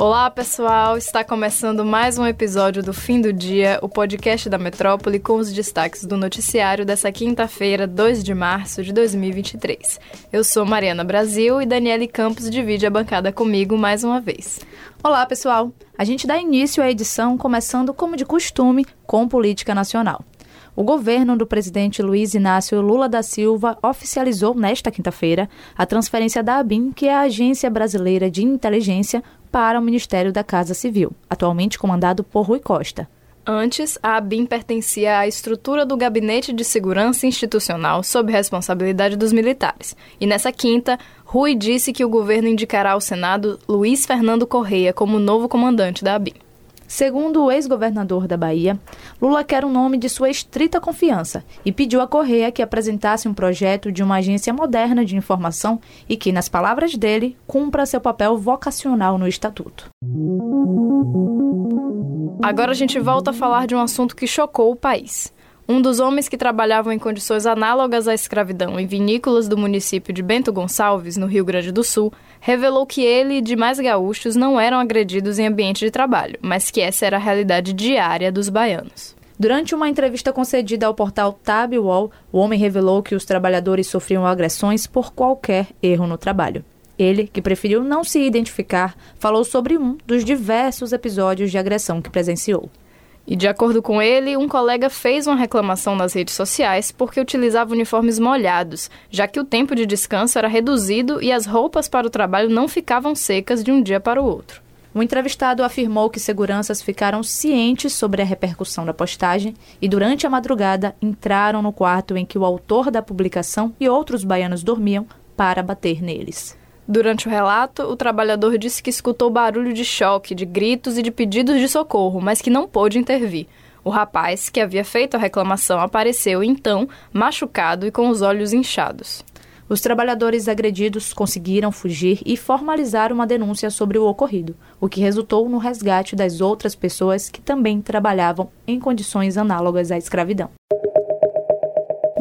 Olá, pessoal! Está começando mais um episódio do Fim do Dia, o podcast da Metrópole com os destaques do noticiário dessa quinta-feira, 2 de março de 2023. Eu sou Mariana Brasil e Daniele Campos divide a bancada comigo mais uma vez. Olá, pessoal! A gente dá início à edição começando, como de costume, com política nacional. O governo do presidente Luiz Inácio Lula da Silva oficializou nesta quinta-feira a transferência da ABIN, que é a Agência Brasileira de Inteligência, para o Ministério da Casa Civil, atualmente comandado por Rui Costa. Antes, a ABIN pertencia à estrutura do Gabinete de Segurança Institucional sob responsabilidade dos militares. E nessa quinta, Rui disse que o governo indicará ao Senado Luiz Fernando Correia como novo comandante da ABIN. Segundo o ex-governador da Bahia, Lula quer um nome de sua estrita confiança e pediu a Correia que apresentasse um projeto de uma agência moderna de informação e que, nas palavras dele, cumpra seu papel vocacional no estatuto. Agora a gente volta a falar de um assunto que chocou o país. Um dos homens que trabalhavam em condições análogas à escravidão em vinícolas do município de Bento Gonçalves, no Rio Grande do Sul, revelou que ele e demais gaúchos não eram agredidos em ambiente de trabalho, mas que essa era a realidade diária dos baianos. Durante uma entrevista concedida ao portal Tabwall, o homem revelou que os trabalhadores sofriam agressões por qualquer erro no trabalho. Ele, que preferiu não se identificar, falou sobre um dos diversos episódios de agressão que presenciou. E de acordo com ele, um colega fez uma reclamação nas redes sociais porque utilizava uniformes molhados, já que o tempo de descanso era reduzido e as roupas para o trabalho não ficavam secas de um dia para o outro. O entrevistado afirmou que seguranças ficaram cientes sobre a repercussão da postagem e, durante a madrugada, entraram no quarto em que o autor da publicação e outros baianos dormiam para bater neles. Durante o relato, o trabalhador disse que escutou barulho de choque, de gritos e de pedidos de socorro, mas que não pôde intervir. O rapaz, que havia feito a reclamação, apareceu então, machucado e com os olhos inchados. Os trabalhadores agredidos conseguiram fugir e formalizar uma denúncia sobre o ocorrido, o que resultou no resgate das outras pessoas que também trabalhavam em condições análogas à escravidão.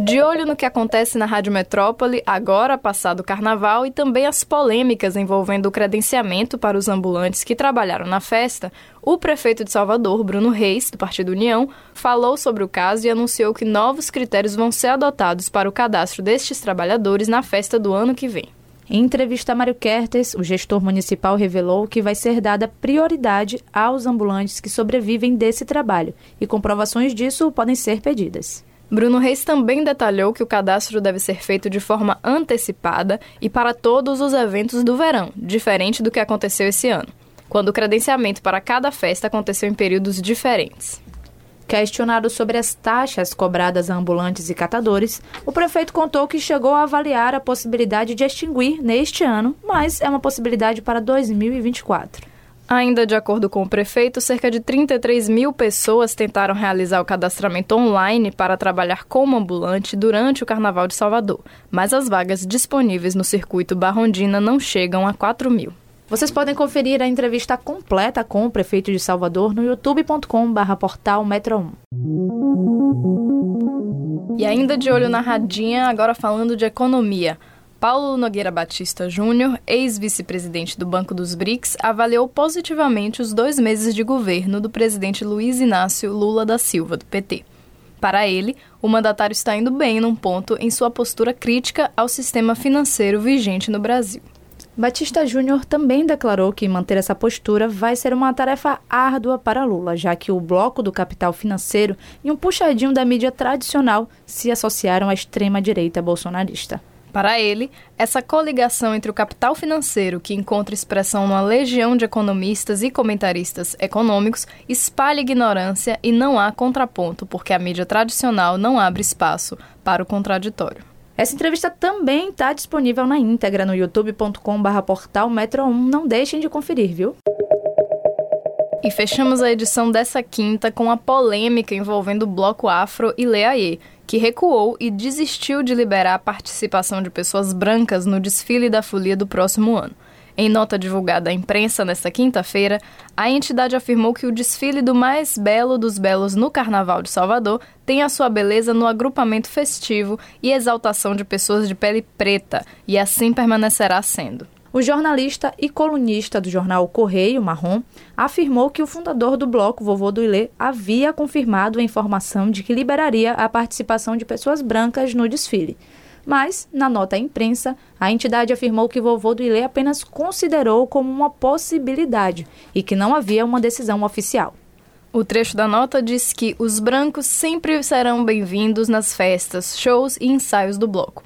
De olho no que acontece na Rádio Metrópole, agora passado o carnaval, e também as polêmicas envolvendo o credenciamento para os ambulantes que trabalharam na festa, o prefeito de Salvador, Bruno Reis, do Partido União, falou sobre o caso e anunciou que novos critérios vão ser adotados para o cadastro destes trabalhadores na festa do ano que vem. Em entrevista a Mário Kertes, o gestor municipal revelou que vai ser dada prioridade aos ambulantes que sobrevivem desse trabalho e comprovações disso podem ser pedidas. Bruno Reis também detalhou que o cadastro deve ser feito de forma antecipada e para todos os eventos do verão, diferente do que aconteceu esse ano, quando o credenciamento para cada festa aconteceu em períodos diferentes. Questionado sobre as taxas cobradas a ambulantes e catadores, o prefeito contou que chegou a avaliar a possibilidade de extinguir neste ano, mas é uma possibilidade para 2024. Ainda de acordo com o prefeito, cerca de 33 mil pessoas tentaram realizar o cadastramento online para trabalhar como ambulante durante o Carnaval de Salvador, mas as vagas disponíveis no circuito Barrondina não chegam a 4 mil. Vocês podem conferir a entrevista completa com o prefeito de Salvador no youtube.com.br portal Metro 1. E ainda de olho na radinha, agora falando de economia. Paulo Nogueira Batista Júnior, ex-vice-presidente do Banco dos BRICS, avaliou positivamente os dois meses de governo do presidente Luiz Inácio Lula da Silva, do PT. Para ele, o mandatário está indo bem num ponto em sua postura crítica ao sistema financeiro vigente no Brasil. Batista Júnior também declarou que manter essa postura vai ser uma tarefa árdua para Lula, já que o bloco do capital financeiro e um puxadinho da mídia tradicional se associaram à extrema-direita bolsonarista. Para ele, essa coligação entre o capital financeiro, que encontra expressão numa legião de economistas e comentaristas econômicos, espalha ignorância e não há contraponto, porque a mídia tradicional não abre espaço para o contraditório. Essa entrevista também está disponível na íntegra no youtube.com.br portal Metro 1. Não deixem de conferir, viu? E fechamos a edição dessa quinta com a polêmica envolvendo o Bloco Afro e Leaie, que recuou e desistiu de liberar a participação de pessoas brancas no desfile da folia do próximo ano. Em nota divulgada à imprensa nesta quinta-feira, a entidade afirmou que o desfile do mais belo dos belos no Carnaval de Salvador tem a sua beleza no agrupamento festivo e exaltação de pessoas de pele preta, e assim permanecerá sendo. O jornalista e colunista do jornal Correio Marrom afirmou que o fundador do bloco Vovô do Ilê havia confirmado a informação de que liberaria a participação de pessoas brancas no desfile. Mas, na nota à imprensa, a entidade afirmou que Vovô do Ilê apenas considerou como uma possibilidade e que não havia uma decisão oficial. O trecho da nota diz que os brancos sempre serão bem-vindos nas festas, shows e ensaios do bloco.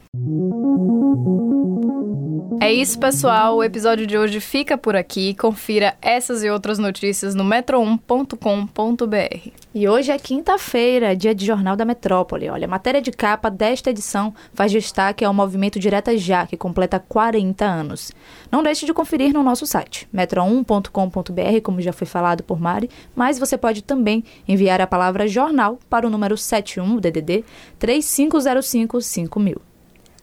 É isso, pessoal. O episódio de hoje fica por aqui. Confira essas e outras notícias no metro1.com.br. E hoje é quinta-feira, dia de Jornal da Metrópole. Olha, a matéria de capa desta edição faz destaque ao movimento Direta Já, que completa 40 anos. Não deixe de conferir no nosso site, metro1.com.br, como já foi falado por Mari, mas você pode também enviar a palavra jornal para o número 71 DDD 3505 5000.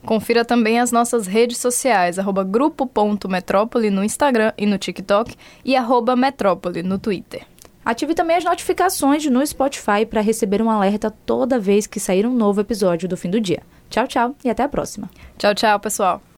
Confira também as nossas redes sociais, arroba grupo.metrópole no Instagram e no TikTok e arroba metrópole no Twitter. Ative também as notificações no Spotify para receber um alerta toda vez que sair um novo episódio do fim do dia. Tchau, tchau e até a próxima. Tchau, tchau, pessoal.